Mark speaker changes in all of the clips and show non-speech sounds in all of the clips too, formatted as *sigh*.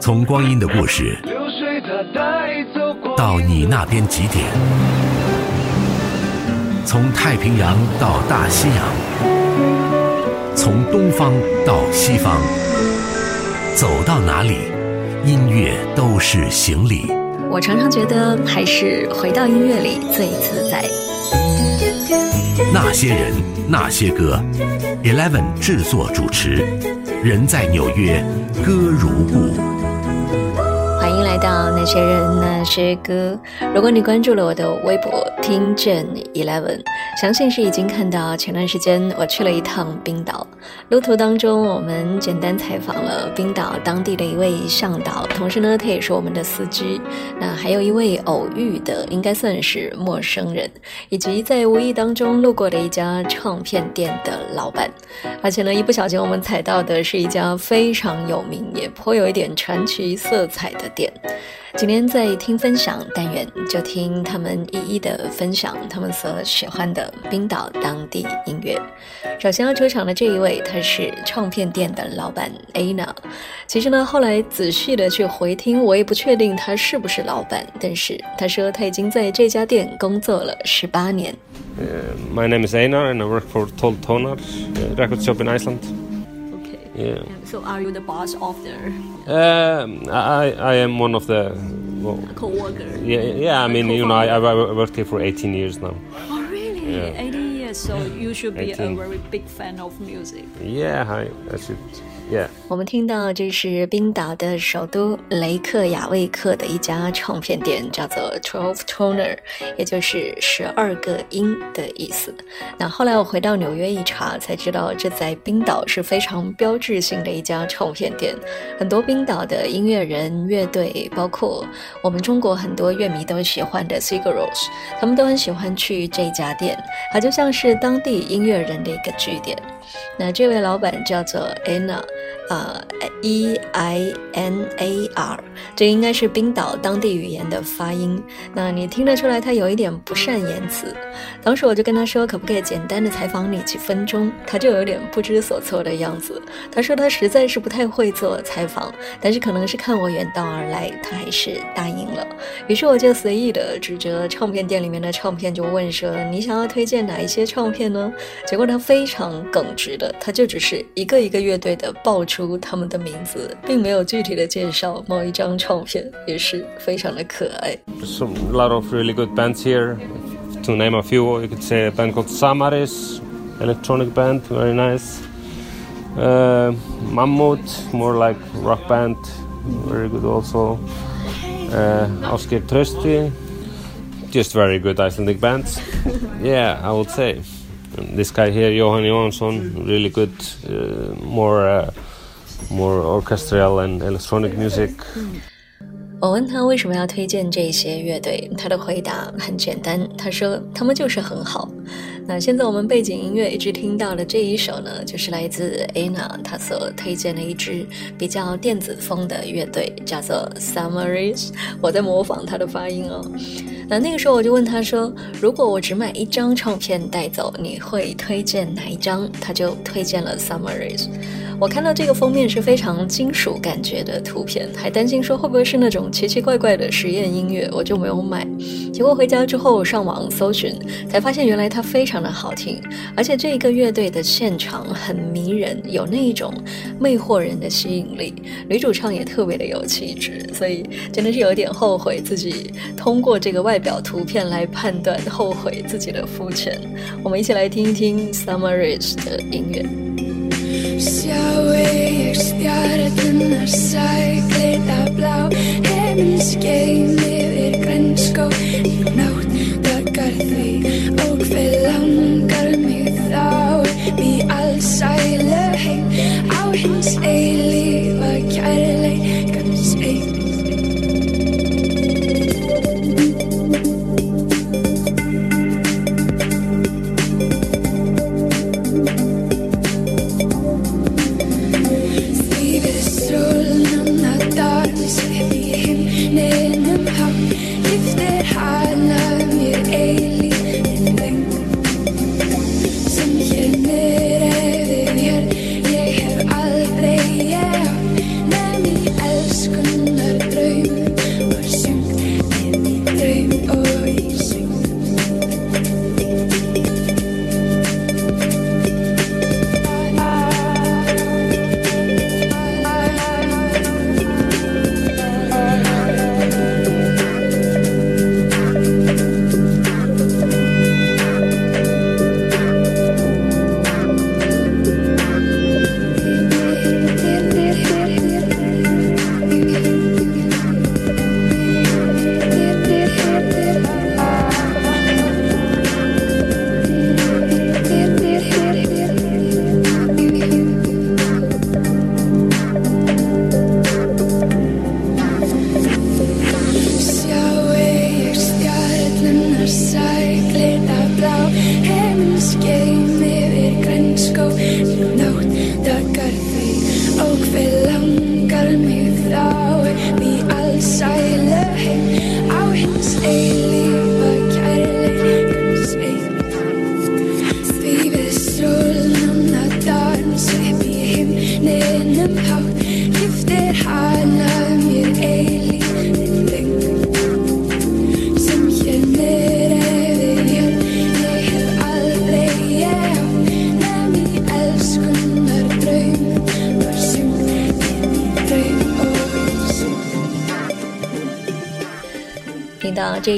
Speaker 1: 从光阴的故事到你那边几点？从太平洋到大西洋，从东方到西方，走到哪里，音乐都是行李。
Speaker 2: 我常常觉得，还是回到音乐里最自在。
Speaker 1: 那些人，那些歌，Eleven 制作主持，人在纽约，歌如故。
Speaker 2: 来到那些人那些歌。如果你关注了我的微博听见 Eleven，相信是已经看到前段时间我去了一趟冰岛。路途当中，我们简单采访了冰岛当地的一位向导，同时呢，他也是我们的司机。那还有一位偶遇的，应该算是陌生人，以及在无意当中路过的一家唱片店的老板。而且呢，一不小心我们踩到的是一家非常有名，也颇有一点传奇色彩的。店，今天在听分享单元，就听他们一一的分享他们所喜欢的冰岛当地音乐。首先要出场的这一位，他是唱片店的老板 Anna。其实呢，后来仔细的去回听，我也不确定他是不是老板，但是他说他已经在这家店工作了十八年。
Speaker 3: My name is Einar and I work for Tol Tonar record shop in Iceland.
Speaker 2: Yeah. So are you the boss of the?
Speaker 3: Um, I I am one of the
Speaker 2: well, co-worker.
Speaker 3: Yeah, yeah. I mean, you know, I I worked here for 18 years now.
Speaker 2: Oh, really? Yeah. 18 years. So you should be 18. a very big fan of music.
Speaker 3: Yeah, I I should.
Speaker 2: 我们听到这是冰岛的首都雷克雅未克的一家唱片店，叫做 Twelve Toner，也就是十二个音的意思。那后来我回到纽约一查，才知道这在冰岛是非常标志性的一家唱片店。很多冰岛的音乐人、乐队，包括我们中国很多乐迷都喜欢的 Sigaros，他们都很喜欢去这家店，它就像是当地音乐人的一个据点。那这位老板叫做 Anna。Hey. 呃，E I N A R，这应该是冰岛当地语言的发音。那你听得出来，他有一点不善言辞。当时我就跟他说，可不可以简单的采访你几分钟？他就有点不知所措的样子。他说他实在是不太会做采访，但是可能是看我远道而来，他还是答应了。于是我就随意的指着唱片店里面的唱片，就问说：“你想要推荐哪一些唱片呢？”结果他非常耿直的，他就只是一个一个乐队的报出。出他们的名字，并没有具体的介绍某一张唱片，也是非常的可爱。
Speaker 3: Some a lot of really good bands here. To name a few, you could say a band called Samaris, electronic band, very nice. Uh, Mammoth, more like rock band, very good also. Uh, Oscar Trösti, just very good Icelandic bands. *laughs* yeah, I would say. And this guy here, Johan Johansson, really good, uh, more. Uh, more orchestral and electronic music.
Speaker 2: 我问他为什么要推荐这些乐队，他的回答很简单，他说他们就是很好。那现在我们背景音乐一直听到的这一首呢，就是来自 Anna 她所推荐的一支比较电子风的乐队，叫做 Summaries。我在模仿他的发音哦。那那个时候我就问他说，如果我只买一张唱片带走，你会推荐哪一张？他就推荐了 Summaries。我看到这个封面是非常金属感觉的图片，还担心说会不会是那种奇奇怪怪的实验音乐，我就没有买。结果回家之后上网搜寻，才发现原来它非常的好听，而且这一个乐队的现场很迷人，有那一种魅惑人的吸引力，女主唱也特别的有气质，所以真的是有点后悔自己通过这个外表图片来判断，后悔自己的肤浅。我们一起来听一听 Summer Ridge 的音乐。Sjá ég stjarnar sæklita blá Heiminn skein yfir grænskó. Í nátt döggar því Og hver langar mig þá? Í allsælu heim Á hins eilífa kærleikans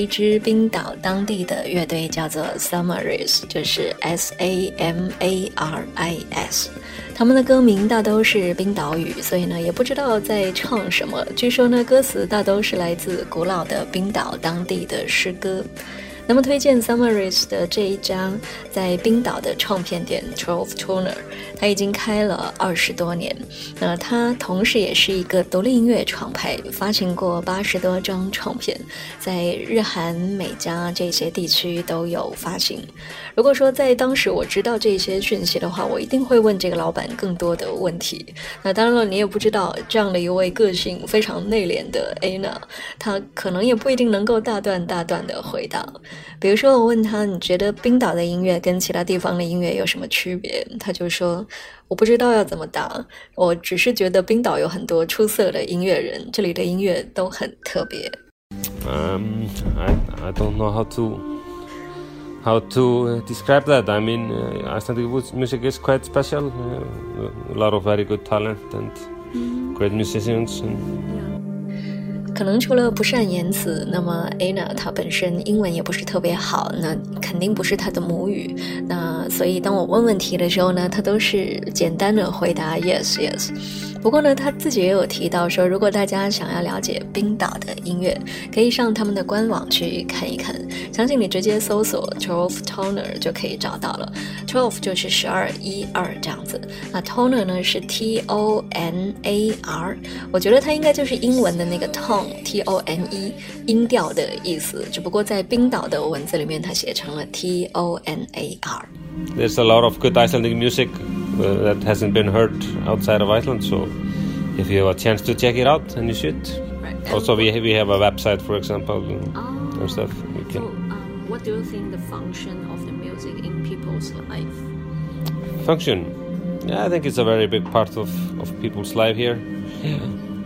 Speaker 2: 一支冰岛当地的乐队叫做 Summaries，就是 S A M A R I S。他们的歌名大都是冰岛语，所以呢也不知道在唱什么。据说呢歌词大都是来自古老的冰岛当地的诗歌。那么推荐 Summaries 的这一张在冰岛的唱片店 Trove Turner，它已经开了二十多年。那它同时也是一个独立音乐厂牌，发行过八十多张唱片，在日韩美加这些地区都有发行。如果说在当时我知道这些讯息的话，我一定会问这个老板更多的问题。那当然了，你也不知道这样的一位个性非常内敛的 Anna，她可能也不一定能够大段大段的回答。比如说，我问他，你觉得冰岛的音乐跟其他地方的音乐有什么区别？他就说，我不知道要怎么答，我只是觉得冰岛有很多出色的音乐人，这里的音乐都很特别。
Speaker 3: Um, I I don't know how to how to describe that. I mean, Icelandic music is quite special. A lot of very good talent and great musicians. And
Speaker 2: 可能除了不善言辞，那么 Anna 她本身英文也不是特别好，那肯定不是她的母语。那所以当我问问题的时候呢，她都是简单的回答 yes yes。不过呢，他自己也有提到说，如果大家想要了解冰岛的音乐，可以上他们的官网去看一看。相信你直接搜索 Twelve Toner 就可以找到了。Twelve 就是十二一二这样子。那 Toner 呢是 T O N A R，我觉得它应该就是英文的那个 tone T O N E 音调的意思，只不过在冰岛的文字里面它写成了 T O N A
Speaker 3: R。There's a lot of good Icelandic music. uh, that hasn't been heard outside of Iceland. So if you have a chance to check it out, then you should. Right. Also, we we have a website, for example, and, oh, and stuff.
Speaker 2: You can. So, um, what do you think the function of the music in people's life?
Speaker 3: Function. Yeah, I think it's a very big part of, of people's life here.
Speaker 2: Yeah.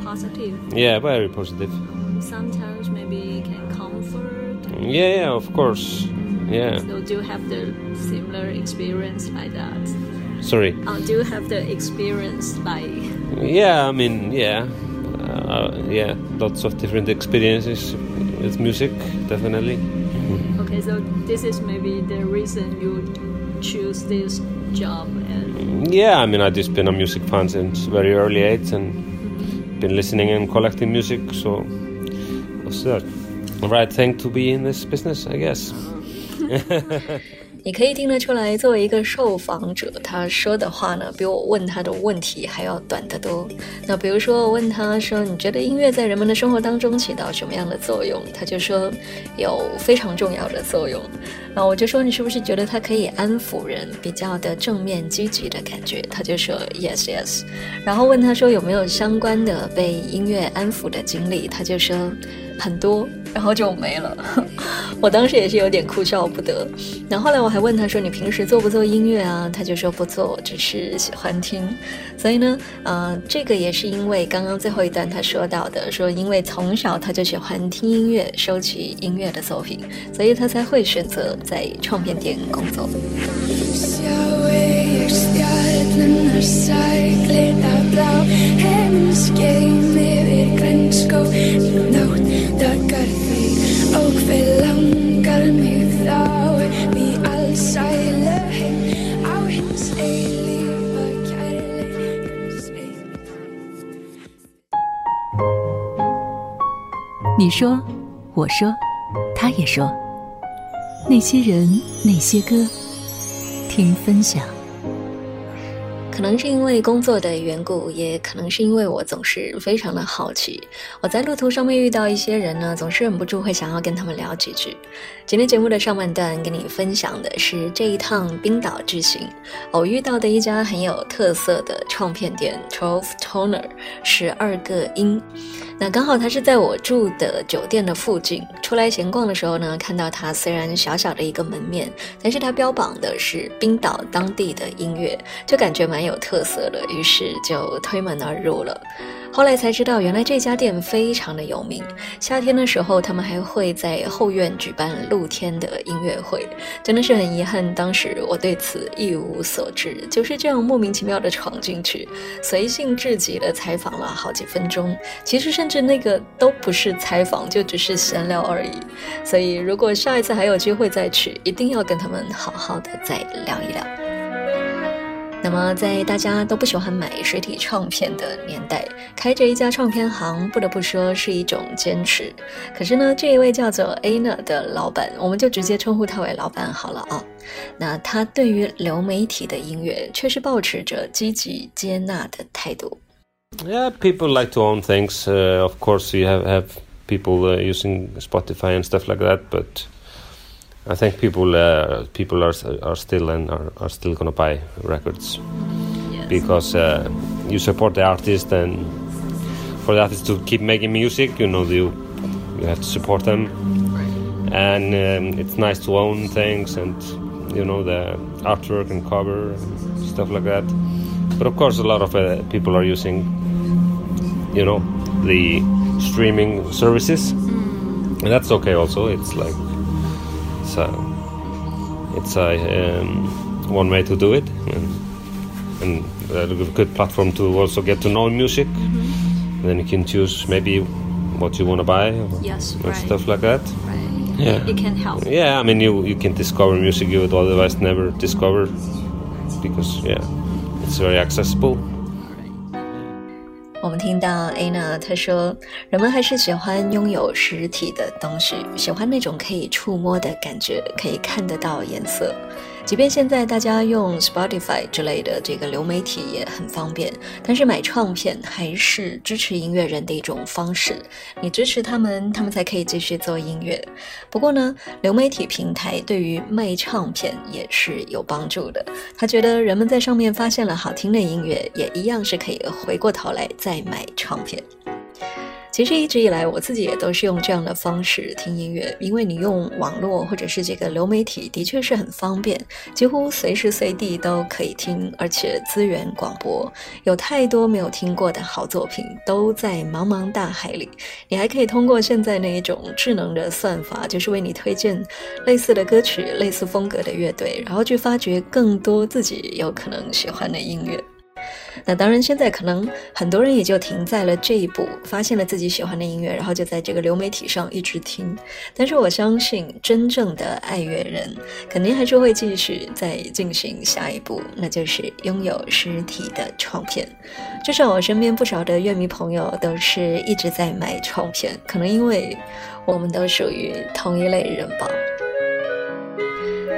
Speaker 2: Positive.
Speaker 3: Yeah, very positive.
Speaker 2: Um, sometimes maybe can comfort.
Speaker 3: Yeah, yeah, of course. Yeah.
Speaker 2: So do you have the similar experience like that?
Speaker 3: Sorry.
Speaker 2: Uh, do you have the experience like?
Speaker 3: Yeah, I mean, yeah, uh, yeah, lots of different experiences with music, definitely.
Speaker 2: Okay, so this is maybe the reason you choose this job. And
Speaker 3: yeah, I mean, I just been a music fan since very early age and mm-hmm. been listening and collecting music, so was the right thing to be in this business, I guess. *laughs*
Speaker 2: 你可以听得出来，作为一个受访者，他说的话呢，比我问他的问题还要短得多。那比如说，我问他说：“你觉得音乐在人们的生活当中起到什么样的作用？”他就说：“有非常重要的作用。”那我就说：“你是不是觉得它可以安抚人，比较的正面积极的感觉？”他就说：“Yes, yes。”然后问他说：“有没有相关的被音乐安抚的经历？”他就说。很多，然后就没了。我当时也是有点哭笑不得。然后来我还问他说：“你平时做不做音乐啊？”他就说：“不做，只是喜欢听。”所以呢，呃，这个也是因为刚刚最后一段他说到的，说因为从小他就喜欢听音乐，收集音乐的作品，所以他才会选择在唱片店工作。
Speaker 1: 你说，我说，他也说，那些人，那些歌，听分享。
Speaker 2: 可能是因为工作的缘故，也可能是因为我总是非常的好奇。我在路途上面遇到一些人呢，总是忍不住会想要跟他们聊几句。今天节目的上半段跟你分享的是这一趟冰岛之行，偶遇到的一家很有特色的唱片店 Twelve Toner 十二个音。那刚好他是在我住的酒店的附近，出来闲逛的时候呢，看到他虽然小小的一个门面，但是他标榜的是冰岛当地的音乐，就感觉蛮。有特色的，于是就推门而入了。后来才知道，原来这家店非常的有名。夏天的时候，他们还会在后院举办露天的音乐会。真的是很遗憾，当时我对此一无所知，就是这样莫名其妙的闯进去，随性至极的采访了好几分钟。其实甚至那个都不是采访，就只是闲聊而已。所以如果下一次还有机会再去，一定要跟他们好好的再聊一聊。那么，在大家都不喜欢买实体唱片的年代，开着一家唱片行，不得不说是一种坚持。可是呢，这一位叫做 Anna 的老板，我们就直接称呼他为老板好了啊。那他对于流媒体的音乐，却是保持着积极接纳的态度。
Speaker 3: Yeah, people like to own things. Of course, you have have people using Spotify and stuff like that, but. I think people uh, people are are still and are, are still gonna buy records yes. because uh, you support the artist and for the artist to keep making music, you know you you have to support them, right. and um, it's nice to own things and you know the artwork and cover and stuff like that. But of course, a lot of uh, people are using you know the streaming services, mm. and that's okay. Also, it's like it's a it's a um, one way to do it, and, and a good platform to also get to know music. Mm-hmm. Then you can choose maybe what you want to buy, or,
Speaker 2: yes,
Speaker 3: right. stuff like that.
Speaker 2: Right. Yeah, it can help.
Speaker 3: Yeah, I mean you you can discover music you would otherwise never discover because yeah, it's very accessible.
Speaker 2: 听到 Anna 她说，人们还是喜欢拥有实体的东西，喜欢那种可以触摸的感觉，可以看得到颜色。即便现在大家用 Spotify 之类的这个流媒体也很方便，但是买唱片还是支持音乐人的一种方式。你支持他们，他们才可以继续做音乐。不过呢，流媒体平台对于卖唱片也是有帮助的。他觉得人们在上面发现了好听的音乐，也一样是可以回过头来再买唱片。其实一直以来，我自己也都是用这样的方式听音乐，因为你用网络或者是这个流媒体，的确是很方便，几乎随时随地都可以听，而且资源广博，有太多没有听过的好作品都在茫茫大海里。你还可以通过现在那一种智能的算法，就是为你推荐类似的歌曲、类似风格的乐队，然后去发掘更多自己有可能喜欢的音乐。那当然，现在可能很多人也就停在了这一步，发现了自己喜欢的音乐，然后就在这个流媒体上一直听。但是我相信，真正的爱乐人肯定还是会继续再进行下一步，那就是拥有实体的唱片。至少我身边不少的乐迷朋友都是一直在买唱片，可能因为我们都属于同一类人吧。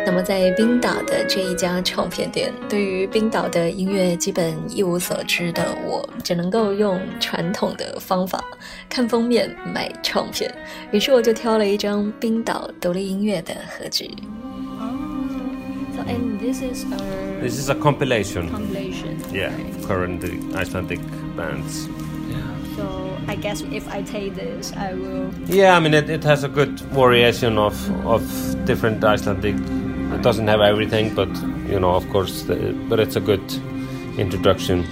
Speaker 2: 那么，在冰岛的这一家唱片店，对于冰岛的音乐基本一无所知的我，只能够用传统的方法看封面买唱片。于是我就挑了一张冰岛独立音乐的合集。
Speaker 4: So and this is a
Speaker 3: this is a compilation.
Speaker 4: Compilation.
Speaker 3: Yeah, current Icelandic bands.
Speaker 4: So I guess if I take this, I will.
Speaker 3: Yeah, I mean it, it has a good variation of of different Icelandic Doesn't have everything, but you know, of course, but it's a good introduction.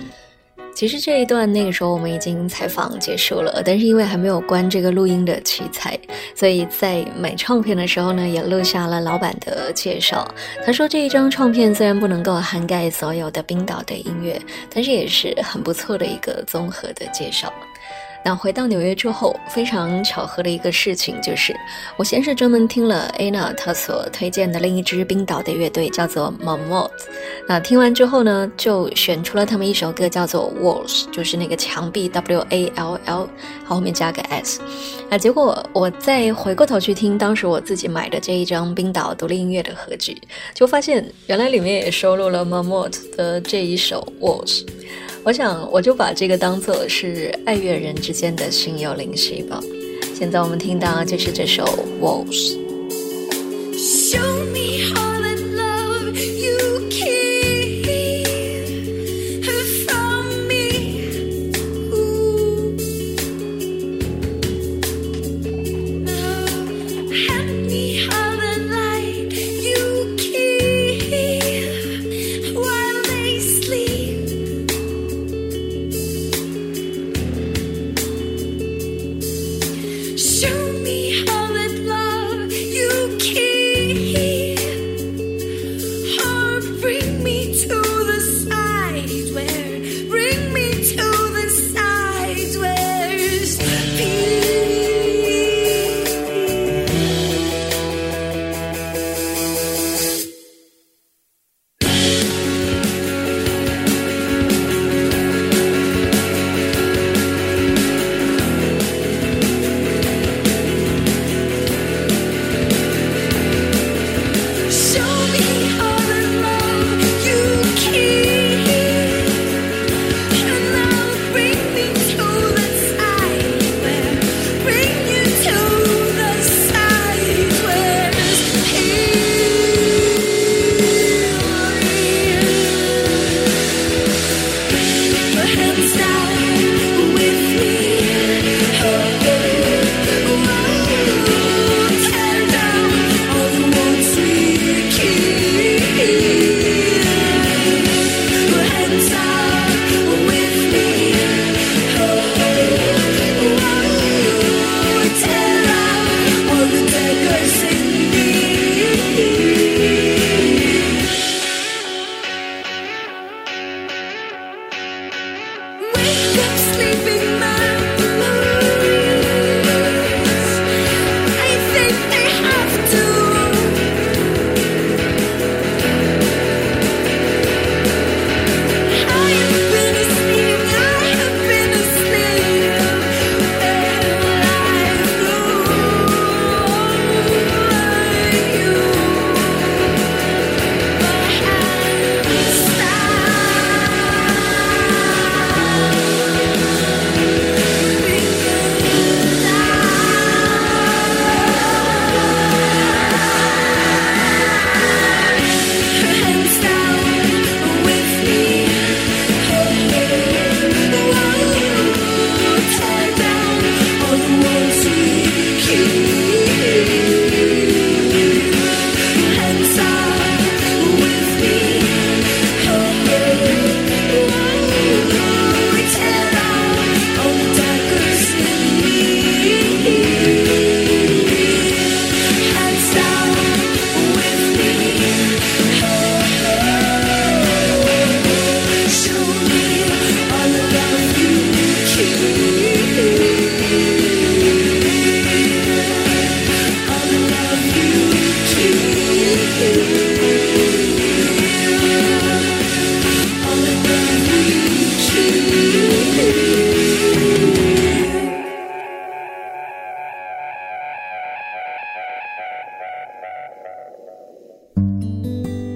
Speaker 2: 其实这一段那个时候我们已经采访结束了，但是因为还没有关这个录音的器材，所以在买唱片的时候呢，也录下了老板的介绍。他说这一张唱片虽然不能够涵盖所有的冰岛的音乐，但是也是很不错的一个综合的介绍。那回到纽约之后，非常巧合的一个事情就是，我先是专门听了 Anna 她所推荐的另一支冰岛的乐队，叫做 Mammoth。那听完之后呢，就选出了他们一首歌，叫做 Walls，就是那个墙壁 W A L L，后面加个 S。啊，结果我再回过头去听当时我自己买的这一张冰岛独立音乐的合集，就发现原来里面也收录了 Mammoth 的这一首 Walls。我想，我就把这个当做是爱乐人之间的心有灵犀吧。现在我们听到就是这首《Walls》。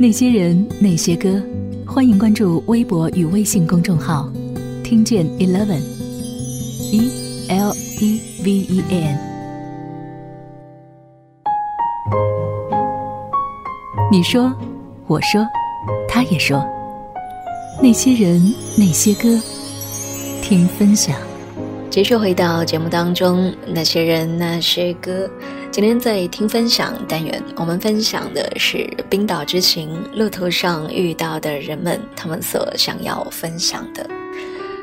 Speaker 5: 那些人，那些歌，欢迎关注微博与微信公众号，听见 Eleven E L E V E N。你说，我说，他也说，那些人，那些歌，听分享。
Speaker 2: 继续回到节目当中，那些人，那些歌。今天在听分享单元，我们分享的是冰岛之行路途上遇到的人们，他们所想要分享的。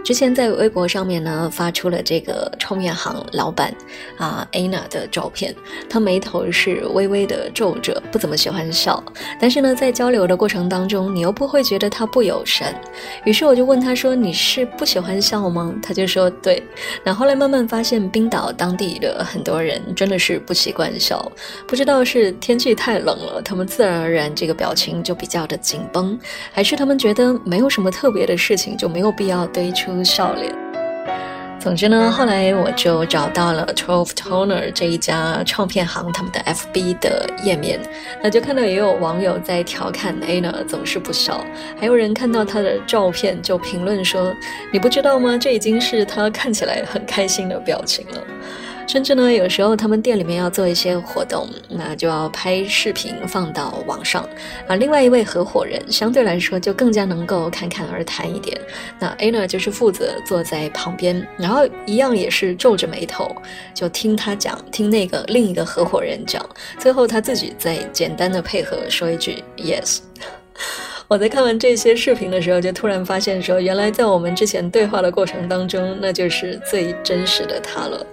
Speaker 2: 之前在微博上面呢发出了这个冲面行老板啊 Anna 的照片，他眉头是微微的皱着，不怎么喜欢笑。但是呢，在交流的过程当中，你又不会觉得他不友善。于是我就问他说：“你是不喜欢笑吗？”他就说：“对。”那后来慢慢发现，冰岛当地的很多人真的是不习惯笑，不知道是天气太冷了，他们自然而然这个表情就比较的紧绷，还是他们觉得没有什么特别的事情就没有必要堆出。笑脸。总之呢，后来我就找到了 Twelve Toner 这一家唱片行他们的 FB 的页面，那就看到也有网友在调侃 Anna 总是不笑，还有人看到他的照片就评论说：“你不知道吗？这已经是他看起来很开心的表情了。”甚至呢，有时候他们店里面要做一些活动，那就要拍视频放到网上。啊，另外一位合伙人相对来说就更加能够侃侃而谈一点。那 Anna 就是负责坐在旁边，然后一样也是皱着眉头，就听他讲，听那个另一个合伙人讲，最后他自己再简单的配合说一句 Yes。*laughs* 我在看完这些视频的时候，就突然发现说，原来在我们之前对话的过程当中，那就是最真实的他了。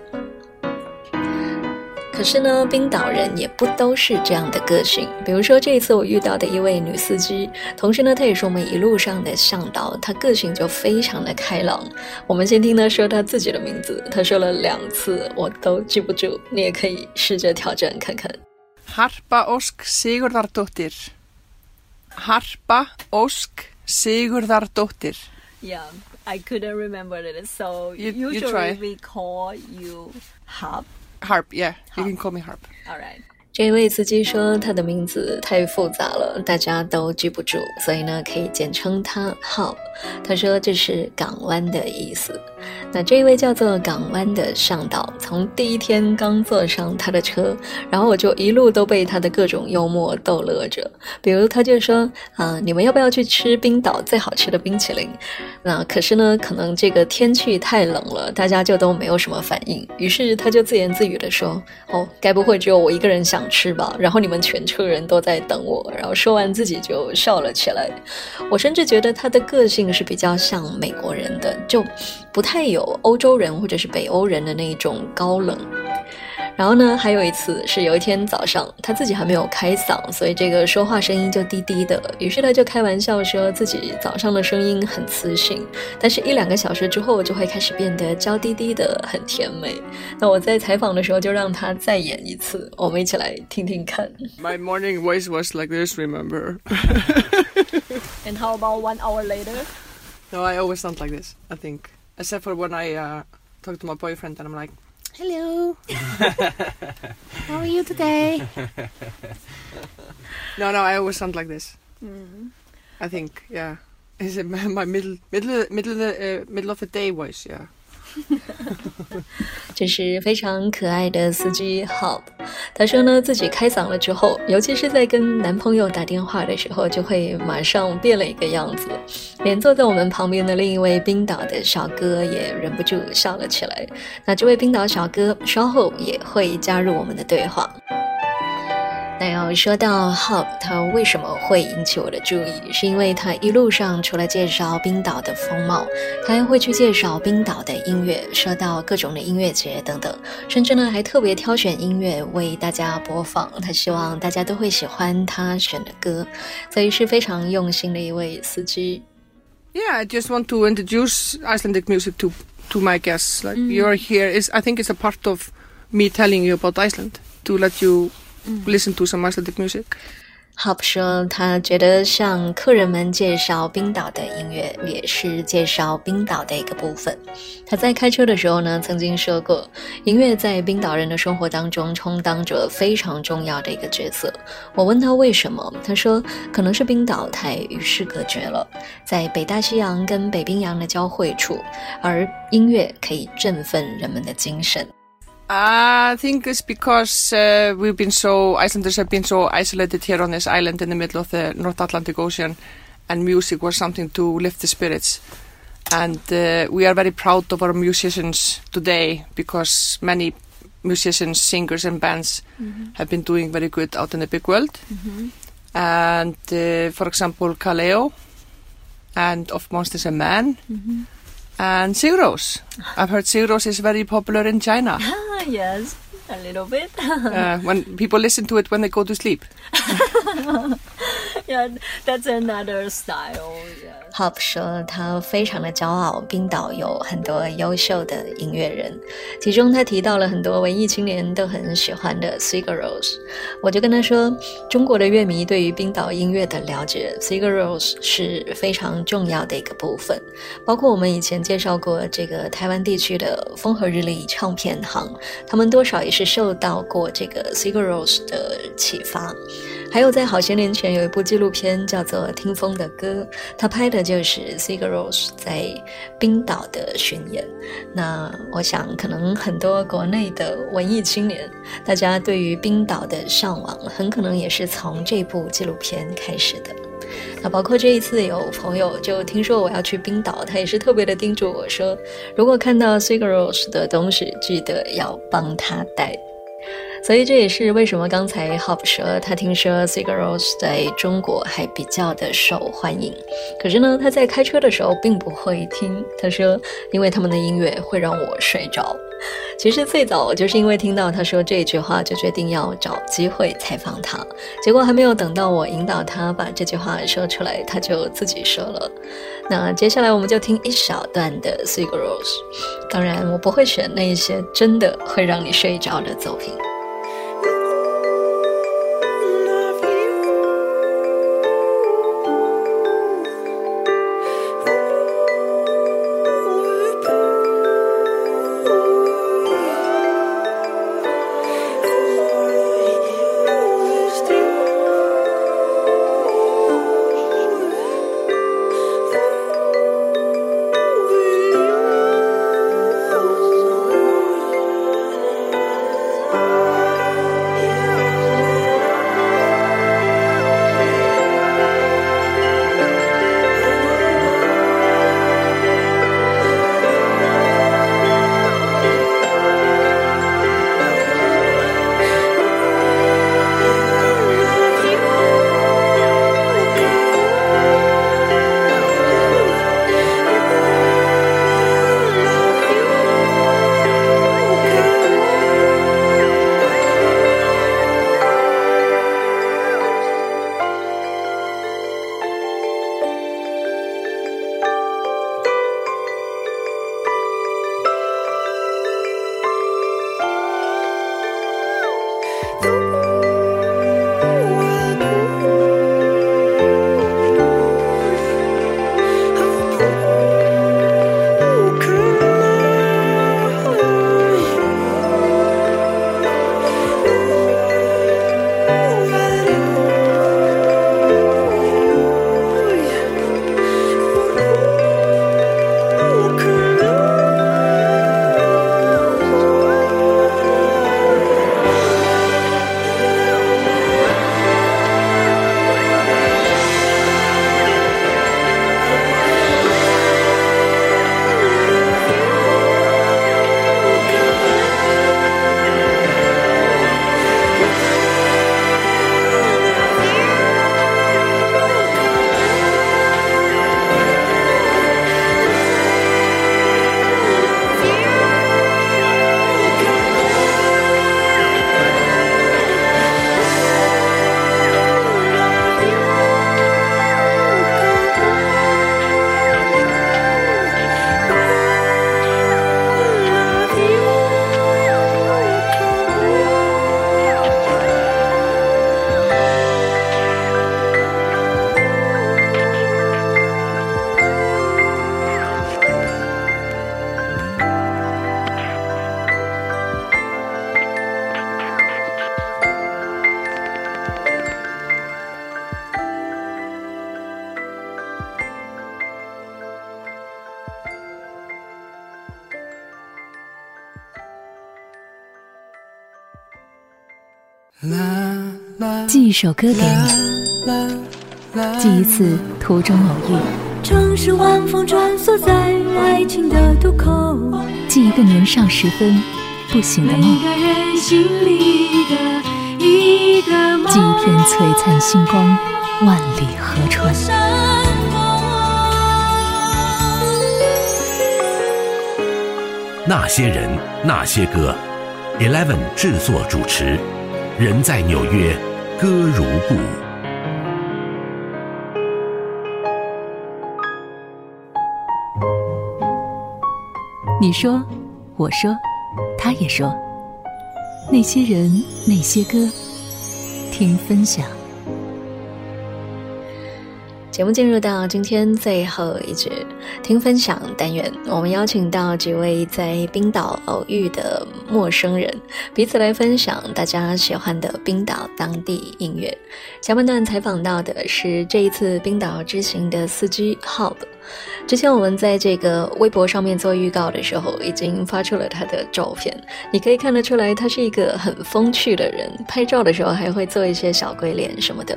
Speaker 2: 可是呢，冰岛人也不都是这样的个性。比如说，这一次我遇到的一位女司机，同时呢，她也是我们一路上的向导，她个性就非常的开朗。我们先听她说她自己的名字，她说了两次，我都记不住。你也可以试着挑战看看。
Speaker 6: Harpa Ósk Sigurdardóttir. Harpa Ósk Sigurdardóttir.
Speaker 4: Yeah, I couldn't remember it. So
Speaker 6: You- you
Speaker 4: usually
Speaker 6: try.
Speaker 4: we call you.
Speaker 6: Harp, yeah, you can call me Harp.
Speaker 4: All right.
Speaker 2: 这位司机说他的名字太复杂了，大家都记不住，所以呢可以简称他 Harp。他说这是港湾的意思。那这一位叫做港湾的向导，从第一天刚坐上他的车，然后我就一路都被他的各种幽默逗乐着。比如他就说啊、你们要不要去吃冰岛最好吃的冰淇淋？那可是呢，可能这个天气太冷了，大家就都没有什么反应。于是他就自言自语的说：“哦，该不会只有我一个人想吃吧？”然后你们全车人都在等我。然后说完自己就笑了起来。我甚至觉得他的个性是比较像美国人的，就不太有欧洲人或者是北欧人的那一种高冷。然后呢，还有一次是有一天早上，他自己还没有开嗓，所以这个说话声音就低低的。于是他就开玩笑说自己早上的声音很磁性，但是一两个小时之后就会开始变得娇滴滴的，很甜美。那我在采访的时候就让他再演一次，我们一起来听听看。
Speaker 6: My morning voice was like this, remember?
Speaker 4: And how about one hour later?
Speaker 6: no, I always sound like this, I think. Except for when I uh, talk to my boyfriend and I'm like, hello. *laughs* How are you today? *laughs* no, no, I always sound like this. I think, yeah. Is it my *laughs* my middle middle middle of the uh, middle of the day voice? Yeah. *laughs*
Speaker 2: 这是非常可爱的司机好他说呢，自己开嗓了之后，尤其是在跟男朋友打电话的时候，就会马上变了一个样子。连坐在我们旁边的另一位冰岛的小哥也忍不住笑了起来。那这位冰岛小哥稍后也会加入我们的对话。那要说到 Hub，他为什么会引起我的注意？是因为他一路上除了介绍冰岛的风貌，他还会去介绍冰岛的音乐，说到各种的音乐节等等，甚至呢还特别挑选音乐为大家播放。他希望大家都会喜欢他选的歌，所以是非常用心的一位司机。
Speaker 6: Yeah, I just want to introduce Icelandic music to to my guests. Like you're here is I think it's a part of me telling you about Iceland to let you listen to some Icelandic music.
Speaker 2: Hop 说，他觉得向客人们介绍冰岛的音乐，也是介绍冰岛的一个部分。他在开车的时候呢，曾经说过，音乐在冰岛人的生活当中充当着非常重要的一个角色。我问他为什么，他说，可能是冰岛太与世隔绝了，在北大西洋跟北冰洋的交汇处，而音乐可以振奋人们的精神。
Speaker 6: I think it's because uh, we've been so Icelanders have been so isolated here on this island in the middle of the North Atlantic Ocean, and music was something to lift the spirits. And uh, we are very proud of our musicians today because many musicians, singers, and bands have been doing very good out in the big world. And uh, for example, Kaleo and of Monsters and Men. And Sigros. I've heard Sigros is very popular in China. *laughs*
Speaker 4: Ah, yes, a little bit.
Speaker 6: uh, when people listen to it when they go to sleep. *laughs*
Speaker 4: yeah, that's another style. Yeah.
Speaker 2: Hop 说，他非常的骄傲，冰岛有很多优秀的音乐人，其中他提到了很多文艺青年都很喜欢的 Sigaros。我就跟他说，中国的乐迷对于冰岛音乐的了解，Sigaros 是非常重要的一个部分。包括我们以前介绍过这个台湾地区的风和日丽唱片行，他们多少也是受到过这个 Sigaros 的启发。还有在好些年前有一部纪录片叫做《听风的歌》，他拍的就是 Sigaros 在冰岛的巡演。那我想，可能很多国内的文艺青年，大家对于冰岛的向往，很可能也是从这部纪录片开始的。那包括这一次有朋友就听说我要去冰岛，他也是特别的叮嘱我说，如果看到 Sigaros 的东西，记得要帮他带。所以这也是为什么刚才 Hop 说他听说 Sigaros 在中国还比较的受欢迎。可是呢，他在开车的时候并不会听。他说，因为他们的音乐会让我睡着。其实最早我就是因为听到他说这句话，就决定要找机会采访他。结果还没有等到我引导他把这句话说出来，他就自己说了。那接下来我们就听一小段的 Sigaros。当然，我不会选那一些真的会让你睡着的作品。
Speaker 5: 首歌给你，记一次途中偶遇，
Speaker 7: 城市晚风穿梭在爱情的渡口，
Speaker 5: 寄一个年少时分不醒的梦，
Speaker 7: 每个人心里的一个梦，
Speaker 5: 寄一片璀璨星光，万里河川。
Speaker 1: 那些人，那些歌，Eleven 制作主持，人在纽约，歌如故。
Speaker 5: 你说，我说，他也说，那些人，那些歌，听分享。
Speaker 2: 节目进入到今天最后一局听分享单元，我们邀请到几位在冰岛偶遇的陌生人，彼此来分享大家喜欢的冰岛当地音乐。下半段采访到的是这一次冰岛之行的司机 Hub。之前我们在这个微博上面做预告的时候，已经发出了他的照片，你可以看得出来，他是一个很风趣的人，拍照的时候还会做一些小鬼脸什么的。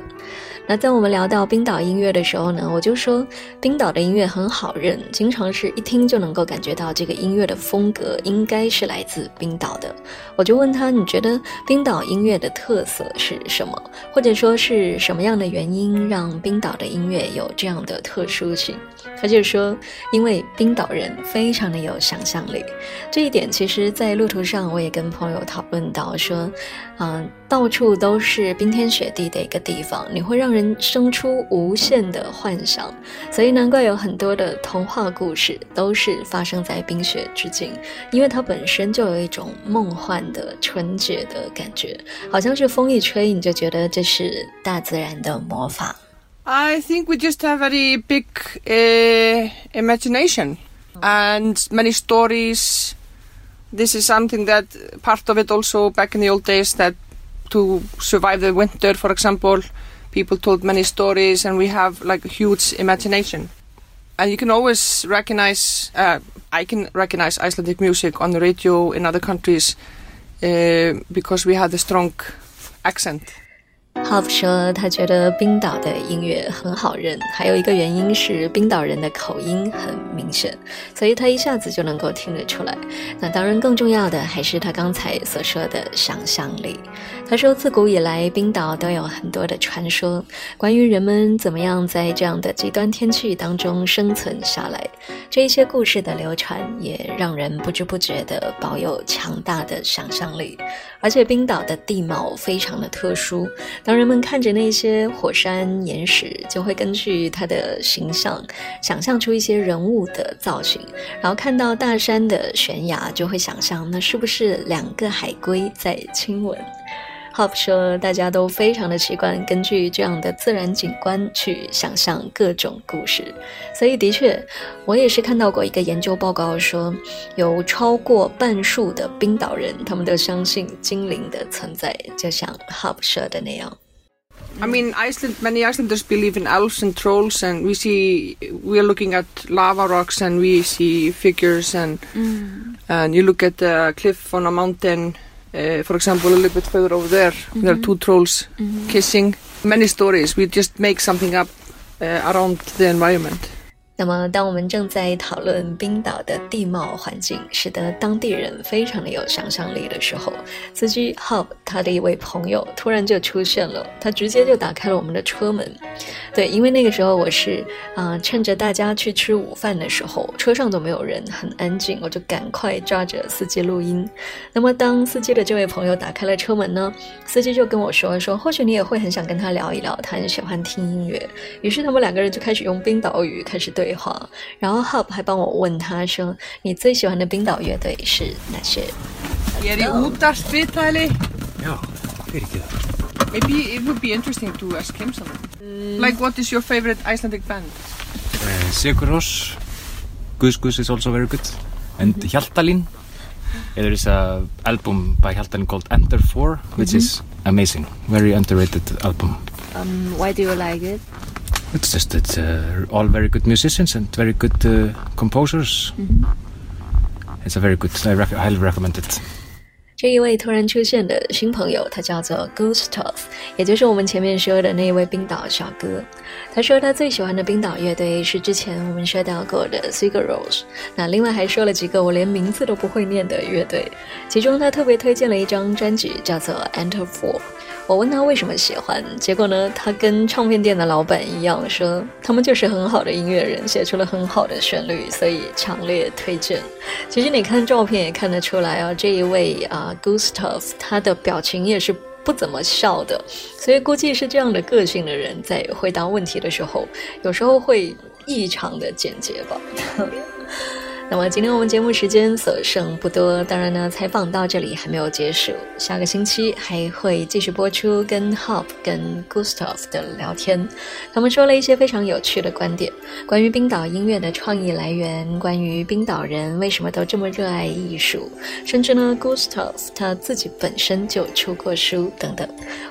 Speaker 2: 那在我们聊到冰岛音乐的时候呢，我就说冰岛的音乐很好认，经常是一听就能够感觉到这个音乐的风格应该是来自冰岛的。我就问他，你觉得冰岛音乐的特色是什么？或者说是什么样的原因让冰岛的音乐有这样的特殊性？他就说，因为冰岛人非常的有想象力。这一点其实，在路途上我也跟朋友讨论到，说，嗯，到处都是冰天雪地的一个地方，你会让人生出无限的幻想。所以难怪有很多的童话故事都是发生在冰雪之境，因为它本身就有一种梦幻的纯洁的感觉，好像是风一吹，你就觉得这是大自然的魔法。
Speaker 6: I think we just have very big uh, imagination and many stories. This is something that part of it also back in the old days that to survive the winter, for example, people told many stories and we have like a huge imagination. And you can always recognize, uh, I can recognize Icelandic music on the radio in other countries uh, because we have the strong accent.
Speaker 2: Hop 说，他觉得冰岛的音乐很好认，还有一个原因是冰岛人的口音很明显，所以他一下子就能够听得出来。那当然，更重要的还是他刚才所说的想象力。他说，自古以来，冰岛都有很多的传说，关于人们怎么样在这样的极端天气当中生存下来。这一些故事的流传，也让人不知不觉地保有强大的想象力。而且，冰岛的地貌非常的特殊。当人们看着那些火山岩石，就会根据它的形象想象出一些人物的造型，然后看到大山的悬崖，就会想象那是不是两个海龟在亲吻。Hop 说，大家都非常的习惯根据这样的自然景观去想象各种故事，所以的确，我也是看到过一个研究报告说，有超过半数的冰岛人，他们都相信精灵的存在，就像 Hop 说的那样。
Speaker 6: I mean, Iceland. Many Icelanders believe in elves and trolls, and we see we are looking at lava rocks, and we see figures, and and you look at a cliff on a mountain. Uh, for example, a little bit further over there, there are two trolls kissing. Many stories. We just make something up uh, around the environment.
Speaker 2: 那么，当我们正在讨论冰岛的地貌环境，使得当地人非常的有想象力的时候，司机 Hub 他的一位朋友突然就出现了，他直接就打开了我们的车门。对，因为那个时候我是啊、趁着大家去吃午饭的时候，车上都没有人，很安静，我就赶快抓着司机录音。那么，当司机的这位朋友打开了车门呢，司机就跟我说说，或许你也会很想跟他聊一聊，他很喜欢听音乐。于是他们两个人就开始用冰岛语开始对话，然后 Hub 还帮我问他说：“你最喜欢的冰岛乐队是哪些
Speaker 6: Ég er í útvarpsviðtæli.
Speaker 8: Já, fyrir ekki það.
Speaker 6: Maybe it would be interesting to ask him something. Like, what is your favorite Icelandic band?
Speaker 8: Uh, Sigur Rós, Guðs Guðs is also very good. And Hjaltalín. There is a album by Hjaltalín called Enter 4, which is amazing. Very underrated album.
Speaker 4: Um, why do you like it?
Speaker 8: It's just it's uh, all very good musicians and very good uh, composers. It's a very good. I rec- highly recommend it.
Speaker 2: 这一位突然出现的新朋友，他叫做 Gustav，也就是我们前面说的那一位冰岛小哥。他说他最喜欢的冰岛乐队是之前我们说到过的 Sigur Rós。那另外还说了几个我连名字都不会念的乐队，其中他特别推荐了一张专辑，叫做 Enter Four。 我问他为什么喜欢，结果呢，他跟唱片店的老板一样，说他们就是很好的音乐人，写出了很好的旋律，所以强烈推荐。其实你看照片也看得出来啊，这一位啊 Gustav，他的表情也是不怎么笑的，所以估计是这样的个性的人，在回答问题的时候，有时候会异常的简洁吧。*laughs* 那么今天我们节目时间所剩不多，当然呢，采访到这里还没有结束，下个星期还会继续播出跟 Hop 跟 Gustav 的聊天，他们说了一些非常有趣的观点，关于冰岛音乐的创意来源，关于冰岛人为什么都这么热爱艺术，甚至呢，Gustav 他自己本身就出过书等等，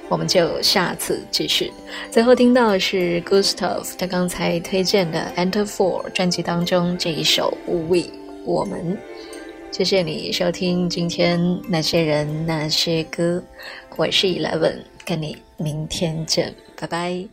Speaker 2: 我们就下次继续。最后听到是 Gustav 他刚才推荐的 Enter Four 专辑当中这一首 We。我们，谢谢你收听今天那些人那些歌，我是 Eleven，跟你明天见，拜拜。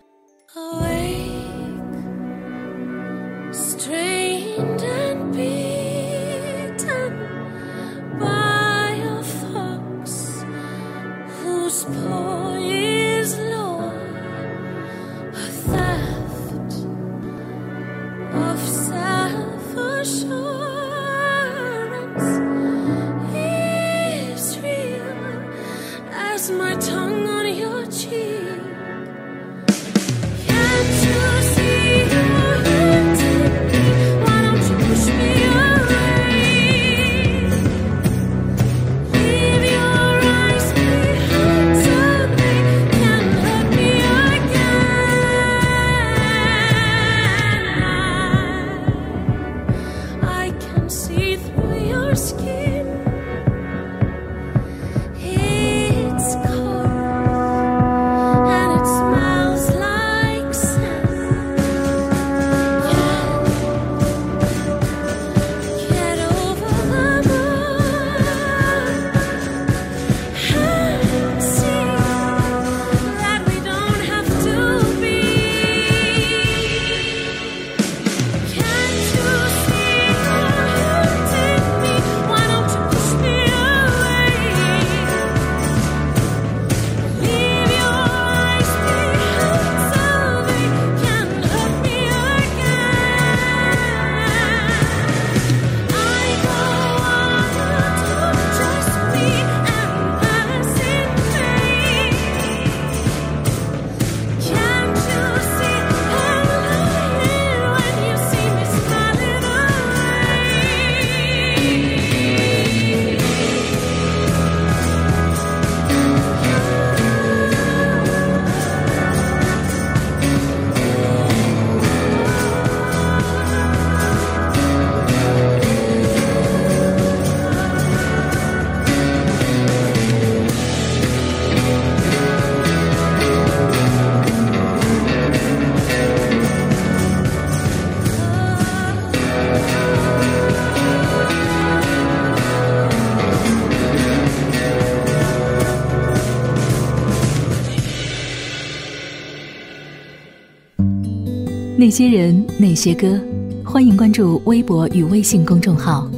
Speaker 5: 些人，那些歌，欢迎关注微博与微信公众号，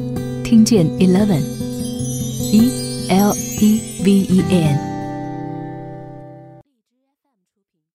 Speaker 5: 听见 Eleven，E L E V E N。